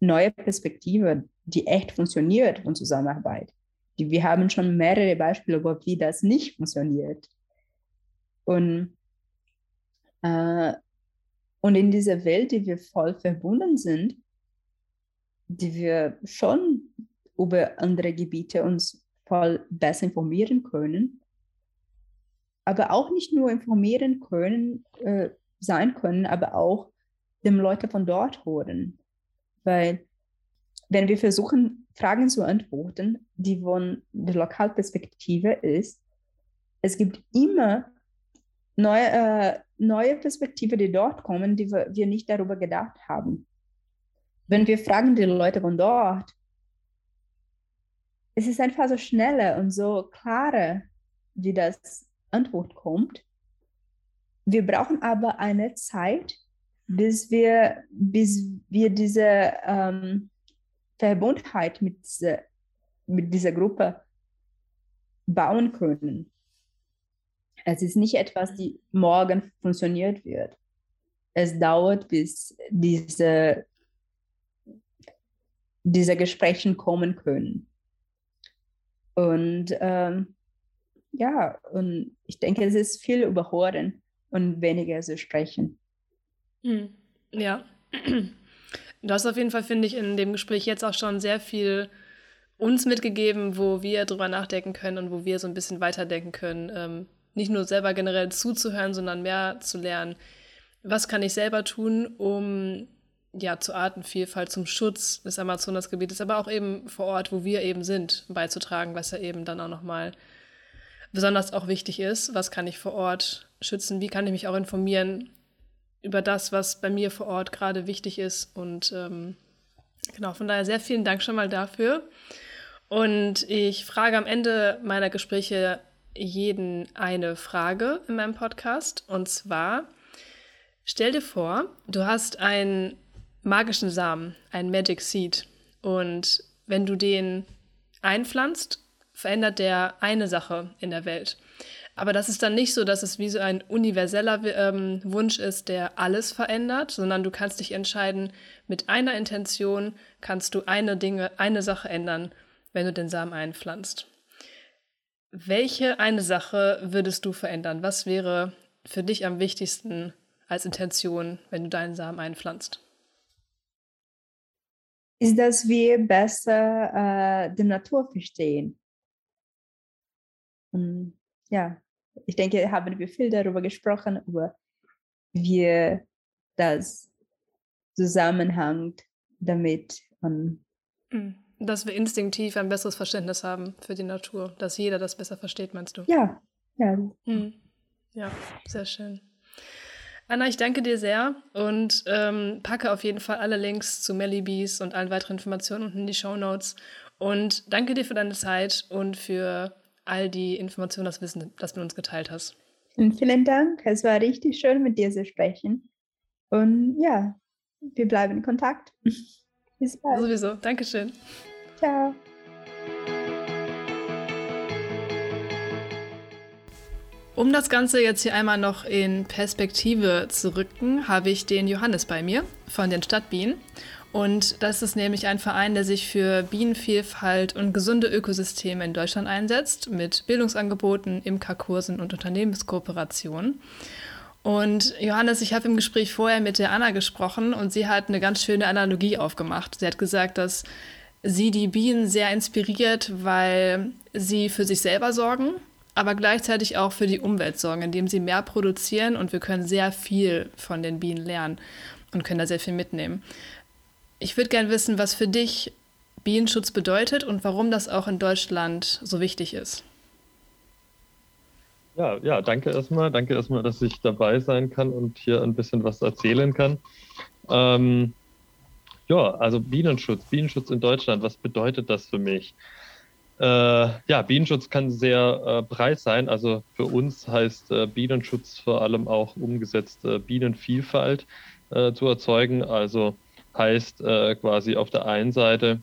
neue Perspektive, die echt funktioniert von Zusammenarbeit. Die, wir haben schon mehrere Beispiele, über wie das nicht funktioniert. Und, äh, und in dieser Welt, die wir voll verbunden sind, die wir schon über andere Gebiete uns Fall besser informieren können, aber auch nicht nur informieren können, äh, sein können, aber auch dem Leute von dort hören. Weil wenn wir versuchen, Fragen zu antworten, die von der Lokalperspektive ist, es gibt immer neue, äh, neue Perspektiven, die dort kommen, die wir nicht darüber gedacht haben. Wenn wir fragen die Leute von dort, es ist einfach so schneller und so klarer, wie das Antwort kommt. Wir brauchen aber eine Zeit, bis wir, bis wir diese ähm, Verbundenheit mit, diese, mit dieser Gruppe bauen können. Es ist nicht etwas, die morgen funktioniert wird. Es dauert, bis diese, diese Gespräche kommen können. Und ähm, ja, und ich denke, es ist viel überhören und weniger zu sprechen. Hm. Ja. Du hast auf jeden Fall, finde ich, in dem Gespräch jetzt auch schon sehr viel uns mitgegeben, wo wir drüber nachdenken können und wo wir so ein bisschen weiterdenken können. Ähm, nicht nur selber generell zuzuhören, sondern mehr zu lernen, was kann ich selber tun, um ja zur Artenvielfalt, zum Schutz des Amazonasgebietes, aber auch eben vor Ort, wo wir eben sind, beizutragen, was ja eben dann auch nochmal besonders auch wichtig ist. Was kann ich vor Ort schützen? Wie kann ich mich auch informieren über das, was bei mir vor Ort gerade wichtig ist? Und ähm, genau, von daher sehr vielen Dank schon mal dafür. Und ich frage am Ende meiner Gespräche jeden eine Frage in meinem Podcast. Und zwar, stell dir vor, du hast einen magischen Samen, einen Magic Seed. Und wenn du den einpflanzt, verändert der eine Sache in der Welt. Aber das ist dann nicht so, dass es wie so ein universeller ähm, Wunsch ist, der alles verändert, sondern du kannst dich entscheiden, mit einer Intention kannst du eine Dinge, eine Sache ändern, wenn du den Samen einpflanzt. Welche eine Sache würdest du verändern? Was wäre für dich am wichtigsten als Intention, wenn du deinen Samen einpflanzt? Ist, dass wir besser äh, die Natur verstehen. Und ja, ich denke, haben wir viel darüber gesprochen, über wie das zusammenhängt damit. Und mhm. Dass wir instinktiv ein besseres Verständnis haben für die Natur, dass jeder das besser versteht, meinst du? Ja, ja. Mhm. Ja, sehr schön. Anna, ich danke dir sehr und ähm, packe auf jeden Fall alle Links zu Mellybees und allen weiteren Informationen unten in die Show Notes. Und danke dir für deine Zeit und für all die Informationen, das Wissen, das du uns geteilt hast. Und vielen Dank. Es war richtig schön, mit dir zu sprechen. Und ja, wir bleiben in Kontakt. (laughs) Bis bald. Sowieso. Dankeschön. Ciao. Um das Ganze jetzt hier einmal noch in Perspektive zu rücken, habe ich den Johannes bei mir von den Stadtbienen. Und das ist nämlich ein Verein, der sich für Bienenvielfalt und gesunde Ökosysteme in Deutschland einsetzt, mit Bildungsangeboten, Imkerkursen und Unternehmenskooperationen. Und Johannes, ich habe im Gespräch vorher mit der Anna gesprochen und sie hat eine ganz schöne Analogie aufgemacht. Sie hat gesagt, dass sie die Bienen sehr inspiriert, weil sie für sich selber sorgen, aber gleichzeitig auch für die Umwelt sorgen, indem sie mehr produzieren und wir können sehr viel von den Bienen lernen und können da sehr viel mitnehmen. Ich würde gerne wissen, was für dich Bienenschutz bedeutet und warum das auch in Deutschland so wichtig ist. Ja, ja, danke erstmal. Danke erstmal, dass ich dabei sein kann und hier ein bisschen was erzählen kann. Ähm, ja, also Bienenschutz, Bienenschutz in Deutschland, was bedeutet das für mich? Äh, ja, Bienenschutz kann sehr äh, breit sein. Also für uns heißt äh, Bienenschutz vor allem auch umgesetzt äh, Bienenvielfalt äh, zu erzeugen. Also heißt äh, quasi auf der einen Seite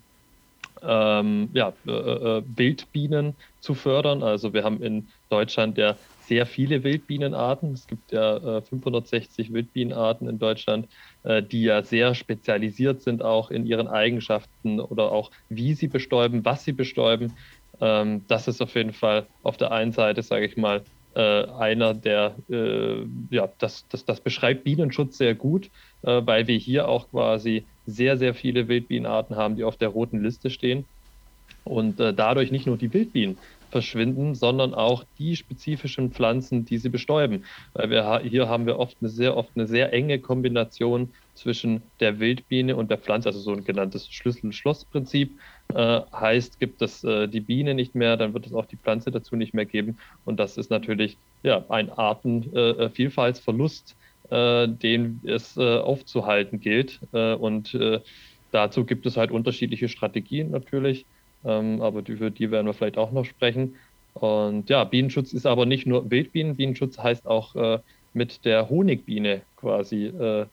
ähm, ja, Wildbienen zu fördern. Also wir haben in Deutschland ja sehr viele Wildbienenarten. Es gibt ja 560 Wildbienenarten in Deutschland äh, die ja sehr spezialisiert sind auch in ihren Eigenschaften oder auch wie sie bestäuben, was sie bestäuben. Ähm, das ist auf jeden Fall auf der einen Seite, sage ich mal, äh, einer der, äh, ja, das, das, das beschreibt Bienenschutz sehr gut, weil wir hier auch quasi sehr, sehr viele Wildbienenarten haben, die auf der roten Liste stehen und dadurch nicht nur die Wildbienen verschwinden, sondern auch die spezifischen Pflanzen, die sie bestäuben. Weil wir hier haben wir oft eine sehr oft eine sehr enge Kombination zwischen der Wildbiene und der Pflanze, also so ein genanntes Schlüssel-Schloss-Prinzip. Äh, heißt, gibt es äh, die Biene nicht mehr, dann wird es auch die Pflanze dazu nicht mehr geben. Und das ist natürlich ja, ein Artenvielfaltsverlust, äh, äh, den es äh, aufzuhalten gilt. Äh, und dazu gibt es halt unterschiedliche Strategien natürlich ähm, aber für die werden wir vielleicht auch noch sprechen. Und ja, Bienenschutz ist aber nicht nur Wildbienen, Bienenschutz heißt auch äh, mit der Honigbiene quasi, äh,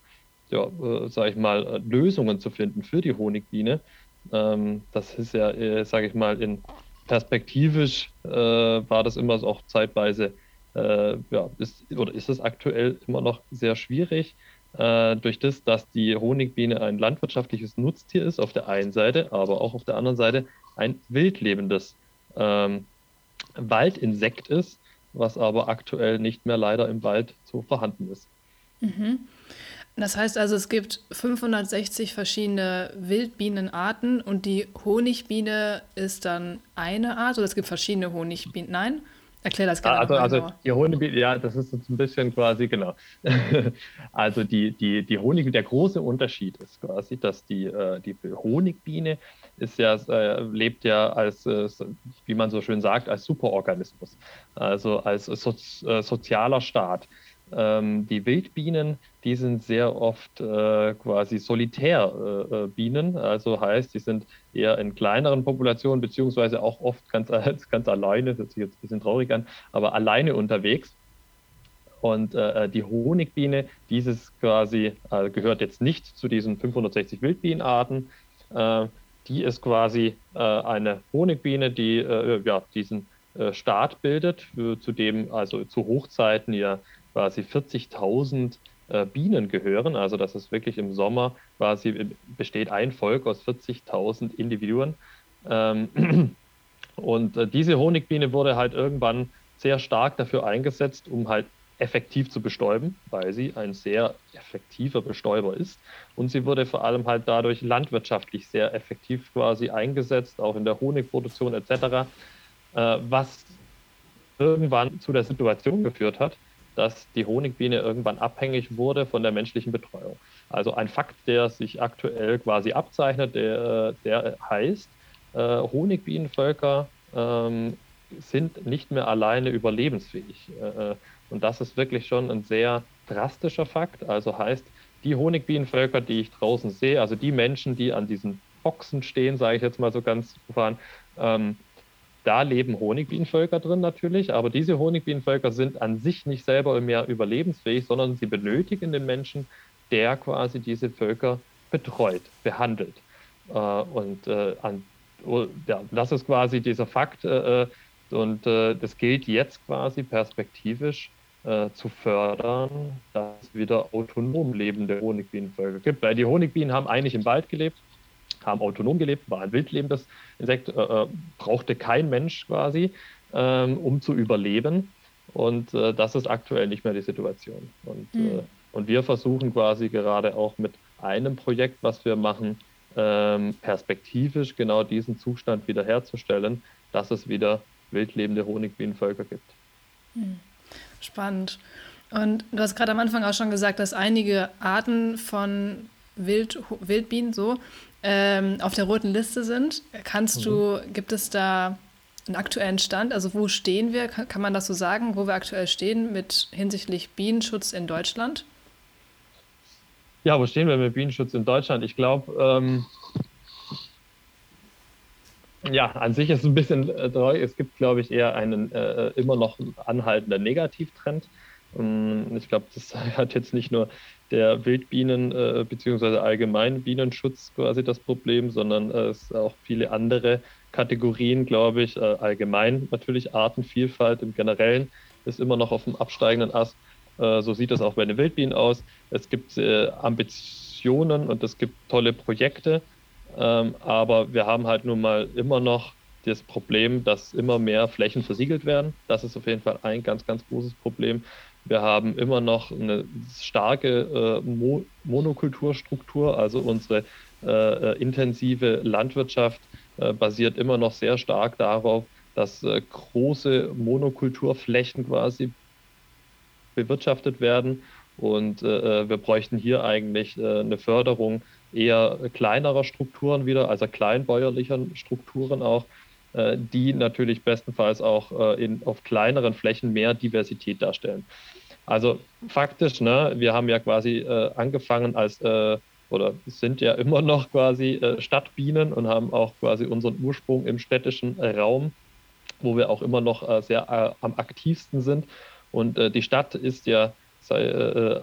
ja, äh, sage ich mal, äh, Lösungen zu finden für die Honigbiene. Ähm, das ist ja, äh, sage ich mal, in perspektivisch äh, war das immer auch zeitweise äh, ja, ist, oder ist es aktuell immer noch sehr schwierig. Äh, durch das, dass die Honigbiene ein landwirtschaftliches Nutztier ist auf der einen Seite, aber auch auf der anderen Seite ein wildlebendes ähm, Waldinsekt ist, was aber aktuell nicht mehr leider im Wald so vorhanden ist. Mhm. Das heißt also, es gibt 560 verschiedene Wildbienenarten und die Honigbiene ist dann eine Art oder es gibt verschiedene Honigbienen? Nein? Erklär das gerne. Also, also die Honigbiene, ja, das ist ein bisschen quasi, genau. (laughs) also die, die, die Honig, der große Unterschied ist quasi, dass die, äh, die Honigbiene ist ja, äh, lebt ja als, äh, wie man so schön sagt, als Superorganismus, also als so, sozialer Staat. Ähm, die Wildbienen, die sind sehr oft äh, quasi Solitärbienen, äh, äh, also heißt, die sind eher in kleineren Populationen, beziehungsweise auch oft ganz, (laughs) ganz alleine, das hört sich jetzt ein bisschen traurig an, aber alleine unterwegs. Und äh, die Honigbiene, dieses quasi äh, gehört jetzt nicht zu diesen 560 Wildbienenarten. Äh, die ist quasi eine Honigbiene, die ja, diesen Staat bildet, zu dem also zu Hochzeiten ja quasi 40.000 äh, Bienen gehören. Also das ist wirklich im Sommer quasi besteht ein Volk aus 40.000 Individuen. Ähm, (clears throat) und äh, diese Honigbiene wurde halt irgendwann sehr stark dafür eingesetzt, um halt effektiv zu bestäuben, weil sie ein sehr effektiver Bestäuber ist. Und sie wurde vor allem halt dadurch landwirtschaftlich sehr effektiv quasi eingesetzt, auch in der Honigproduktion etc., äh, was irgendwann zu der Situation geführt hat, dass die Honigbiene irgendwann abhängig wurde von der menschlichen Betreuung. Also ein Fakt, der sich aktuell quasi abzeichnet, der, der heißt, äh, Honigbienenvölker ähm, sind nicht mehr alleine überlebensfähig. Äh, und das ist wirklich schon ein sehr drastischer Fakt. Also heißt, die Honigbienenvölker, die ich draußen sehe, also die Menschen, die an diesen Boxen stehen, sage ich jetzt mal so ganz profan, ähm, da leben Honigbienenvölker drin natürlich, aber diese Honigbienenvölker sind an sich nicht selber mehr überlebensfähig, sondern sie benötigen den Menschen, der quasi diese Völker betreut, behandelt. Äh, und äh, an, oh, ja, das ist quasi dieser Fakt. Äh, und das gilt jetzt quasi perspektivisch zu fördern, dass es wieder autonom lebende Honigbienenvölker gibt. Weil die Honigbienen haben eigentlich im Wald gelebt haben autonom gelebt, war ein wildlebendes Insekt, äh, äh, brauchte kein Mensch quasi, ähm, um zu überleben. Und äh, das ist aktuell nicht mehr die Situation. Und, mhm. und wir versuchen quasi gerade auch mit einem Projekt, was wir machen, ähm, perspektivisch genau diesen Zustand wiederherzustellen, dass es wieder wildlebende Honigbienenvölker gibt. Mhm. Spannend. Und du hast gerade am Anfang auch schon gesagt, dass einige Arten von Wild, Wildbienen so ähm, auf der roten Liste sind. Kannst mhm. du, gibt es da einen aktuellen Stand? Also wo stehen wir? Kann, kann, man das so sagen, wo wir aktuell stehen mit hinsichtlich Bienenschutz in Deutschland? Ja, wo stehen wir mit Bienenschutz in Deutschland? Ich glaube, ähm, ja, an sich ist es ein bisschen äh, treu. Es gibt, glaube ich, eher einen äh, immer noch anhaltenden Negativtrend. Ähm, ich glaube, das (laughs) hat jetzt nicht nur der Wildbienen äh, bzw. allgemein Bienenschutz quasi das Problem, sondern äh, es auch viele andere Kategorien, glaube ich, äh, allgemein natürlich Artenvielfalt im Generellen ist immer noch auf dem absteigenden Ast. Äh, so sieht das auch bei den Wildbienen aus. Es gibt äh, Ambitionen und es gibt tolle Projekte, ähm, aber wir haben halt nun mal immer noch das Problem, dass immer mehr Flächen versiegelt werden. Das ist auf jeden Fall ein ganz, ganz großes Problem. Wir haben immer noch eine starke äh, Mo Monokulturstruktur, also unsere äh, äh, intensive Landwirtschaft äh, basiert immer noch sehr stark darauf, dass äh, große Monokulturflächen quasi bewirtschaftet werden. Und äh, wir bräuchten hier eigentlich eine Förderung eher kleinerer Strukturen wieder, also kleinbäuerlicher Strukturen auch, die natürlich bestenfalls auch in, auf kleineren Flächen mehr Diversität darstellen. Also faktisch, ne, wir haben ja quasi äh, angefangen als, äh, oder sind ja immer noch quasi äh, Stadtbienen und haben auch quasi unseren Ursprung im städtischen Raum, wo wir auch immer noch äh, sehr äh, am aktivsten sind. Und äh, die Stadt ist ja sei,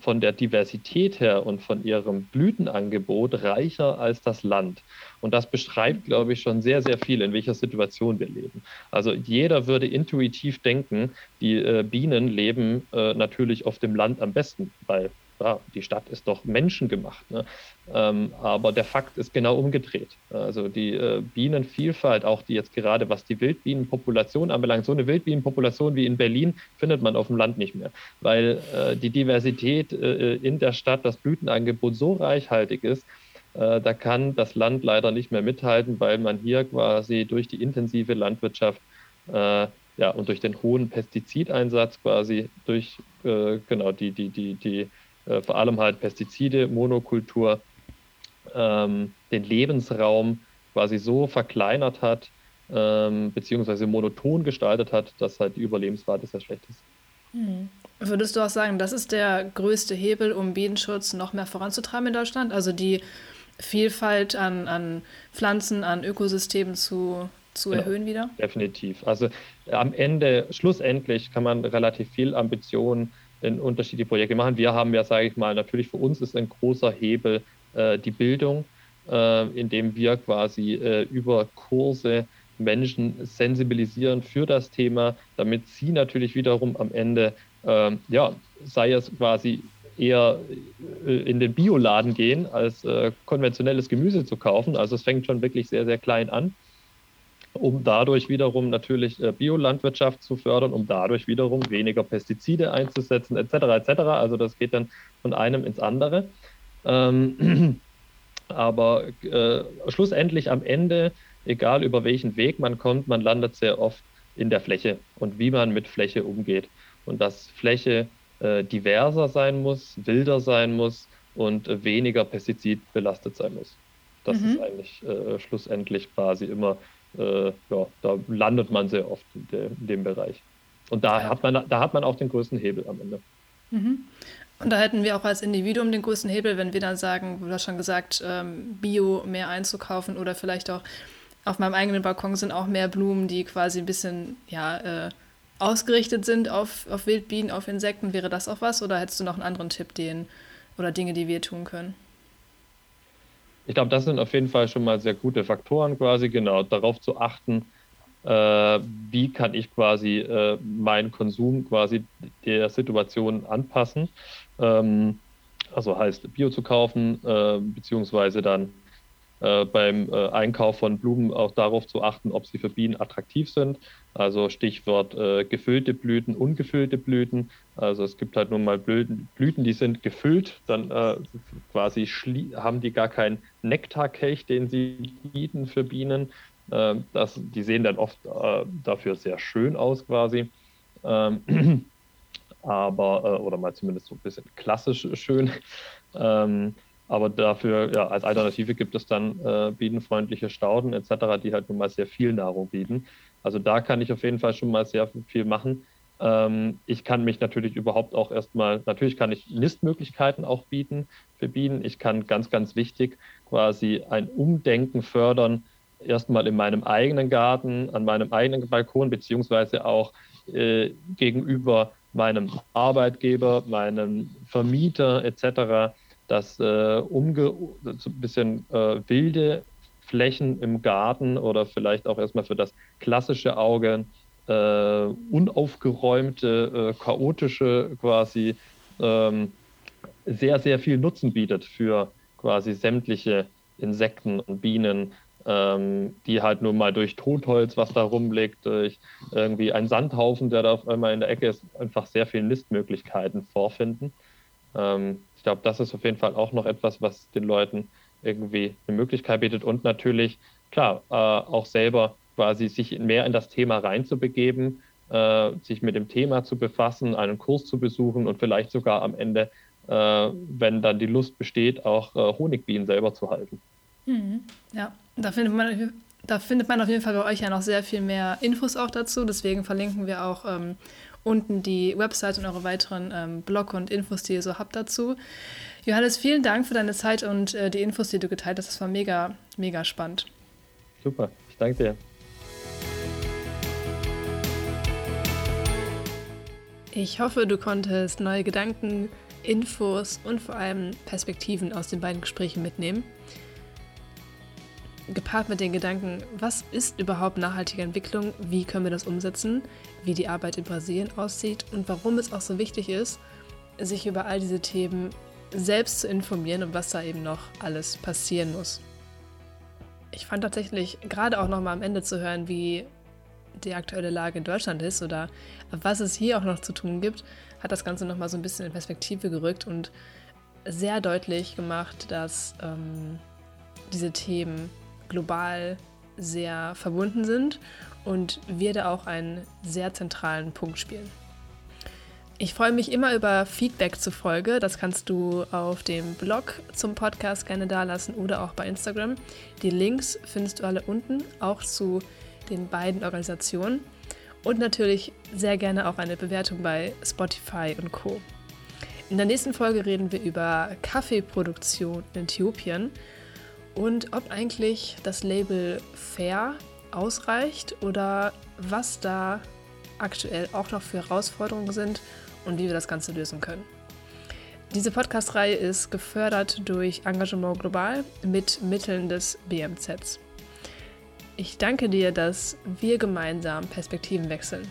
von der Diversität her und von ihrem Blütenangebot reicher als das Land. Und das beschreibt, glaube ich, schon sehr, sehr viel, in welcher Situation wir leben. Also jeder würde intuitiv denken, die äh, Bienen leben äh, natürlich auf dem Land am besten, weil ja, die Stadt ist doch menschengemacht. Ne? Ähm, aber der Fakt ist genau umgedreht. Also die äh, Bienenvielfalt, auch die jetzt gerade, was die Wildbienenpopulation anbelangt, so eine Wildbienenpopulation wie in Berlin findet man auf dem Land nicht mehr, weil äh, die Diversität äh, in der Stadt, das Blütenangebot so reichhaltig ist, äh, da kann das Land leider nicht mehr mithalten, weil man hier quasi durch die intensive Landwirtschaft äh, ja, und durch den hohen Pestizideinsatz quasi durch äh, genau die, die, die, die äh, vor allem halt Pestizide, Monokultur, ähm, den Lebensraum quasi so verkleinert hat, ähm, beziehungsweise monoton gestaltet hat, dass halt die Überlebensrate sehr schlecht ist. Hm. Würdest du auch sagen, das ist der größte Hebel, um Bienenschutz noch mehr voranzutreiben in Deutschland? Also die Vielfalt an, an Pflanzen, an Ökosystemen zu, zu genau, erhöhen wieder? Definitiv. Also am Ende, schlussendlich kann man relativ viel Ambition in unterschiedliche Projekte machen. Wir haben ja, sage ich mal, natürlich für uns ist ein großer Hebel äh, die Bildung, äh, indem wir quasi äh, über Kurse Menschen sensibilisieren für das Thema, damit sie natürlich wiederum am Ende, ähm, ja, sei es quasi eher äh, in den Bioladen gehen, als äh, konventionelles Gemüse zu kaufen. Also es fängt schon wirklich sehr, sehr klein an um dadurch wiederum natürlich äh, Biolandwirtschaft zu fördern, um dadurch wiederum weniger Pestizide einzusetzen, etc. etc. Also das geht dann von einem ins andere. Ähm, (clears throat) aber äh, schlussendlich am Ende, egal über welchen Weg man kommt, man landet sehr oft in der Fläche und wie man mit Fläche umgeht. Und dass Fläche äh, diverser sein muss, wilder sein muss und äh, weniger pestizidbelastet sein muss. Das mhm. ist eigentlich äh, schlussendlich quasi immer äh, ja, da landet man sehr oft in, de, in dem Bereich. Und da, hat man, da hat man auch den größten Hebel am Ende. Mhm. Und da hätten wir auch als Individuum den größten Hebel, wenn wir dann sagen, du hast schon gesagt, ähm, Bio mehr einzukaufen oder vielleicht auch auf meinem eigenen Balkon sind auch mehr Blumen, die quasi ein bisschen ja, äh, ausgerichtet sind auf, auf Wildbienen, auf Insekten. Wäre das auch was oder hättest du noch einen anderen Tipp, den oder Dinge, die wir tun können? Ich glaube, das sind auf jeden Fall schon mal sehr gute Faktoren quasi, genau, darauf zu achten, äh, wie kann ich quasi äh, meinen Konsum quasi der Situation anpassen. Ähm, also heißt Bio zu kaufen, äh, beziehungsweise dann äh, beim äh, Einkauf von Blumen auch darauf zu achten, ob sie für Bienen attraktiv sind. Also Stichwort äh, gefüllte Blüten, ungefüllte Blüten. Also es gibt halt nun mal Blüten, Blüten die sind gefüllt, dann äh, quasi haben die gar keinen Nektarkelch, den sie bieten für Bienen. Äh, das, die sehen dann oft äh, dafür sehr schön aus quasi. Ähm, (clears throat) aber, oder mal zumindest so ein bisschen klassisch schön. Ähm, aber dafür, ja, als Alternative gibt es dann äh, bienenfreundliche Stauden etc., die halt nun mal sehr viel Nahrung bieten. Also da kann ich auf jeden Fall schon mal sehr viel machen. Ähm, ich kann mich natürlich überhaupt auch erstmal, natürlich kann ich Nistmöglichkeiten auch bieten für Bienen. Ich kann ganz, ganz wichtig quasi ein Umdenken fördern, erstmal in meinem eigenen Garten, an meinem eigenen Balkon, beziehungsweise auch äh, gegenüber meinem Arbeitgeber, meinem Vermieter etc dass äh, umge so ein bisschen äh, wilde Flächen im Garten oder vielleicht auch erstmal für das klassische Auge äh, unaufgeräumte, äh, chaotische quasi ähm, sehr, sehr viel Nutzen bietet für quasi sämtliche Insekten und Bienen, ähm, die halt nur mal durch Totholz, was da rumliegt, durch irgendwie einen Sandhaufen, der da auf einmal in der Ecke ist, einfach sehr viele Nistmöglichkeiten vorfinden. Ähm, ich glaube, das ist auf jeden Fall auch noch etwas, was den Leuten irgendwie eine Möglichkeit bietet und natürlich, klar, äh, auch selber quasi sich mehr in das Thema reinzubegeben, äh, sich mit dem Thema zu befassen, einen Kurs zu besuchen und vielleicht sogar am Ende, äh, wenn dann die Lust besteht, auch äh, Honigbienen selber zu halten. Mhm. Ja, da findet man da findet man auf jeden Fall bei euch ja noch sehr viel mehr Infos auch dazu. Deswegen verlinken wir auch ähm, unten die Website und eure weiteren ähm, Blog und Infos, die ihr so habt dazu. Johannes, vielen Dank für deine Zeit und äh, die Infos, die du geteilt hast. Das war mega, mega spannend. Super, ich danke dir. Ich hoffe, du konntest neue Gedanken Infos und vor allem Perspektiven aus den beiden Gesprächen mitnehmen. Gepaart mit den Gedanken, was ist überhaupt nachhaltige Entwicklung, wie können wir das umsetzen, wie die Arbeit in Brasilien aussieht und warum es auch so wichtig ist, sich über all diese Themen selbst zu informieren und was da eben noch alles passieren muss. Ich fand tatsächlich gerade auch noch mal am Ende zu hören, wie die aktuelle Lage in Deutschland ist oder was es hier auch noch zu tun gibt, hat das Ganze noch mal so ein bisschen in Perspektive gerückt und sehr deutlich gemacht, dass ähm, diese Themen global sehr verbunden sind und wir da auch einen sehr zentralen Punkt spielen. Ich freue mich immer über Feedback zur Folge. Das kannst du auf dem Blog zum Podcast gerne dalassen oder auch bei Instagram. Die Links findest du alle unten, auch zu den beiden Organisationen. Und natürlich sehr gerne auch eine Bewertung bei Spotify und Co. In der nächsten Folge reden wir über Kaffeeproduktion in Äthiopien und ob eigentlich das Label Fair ausreicht oder was da aktuell auch noch für Herausforderungen sind und wie wir das Ganze lösen können. Diese Podcast-Reihe ist gefördert durch Engagement Global mit Mitteln des BMZs. Ich danke dir, dass wir gemeinsam Perspektiven wechseln.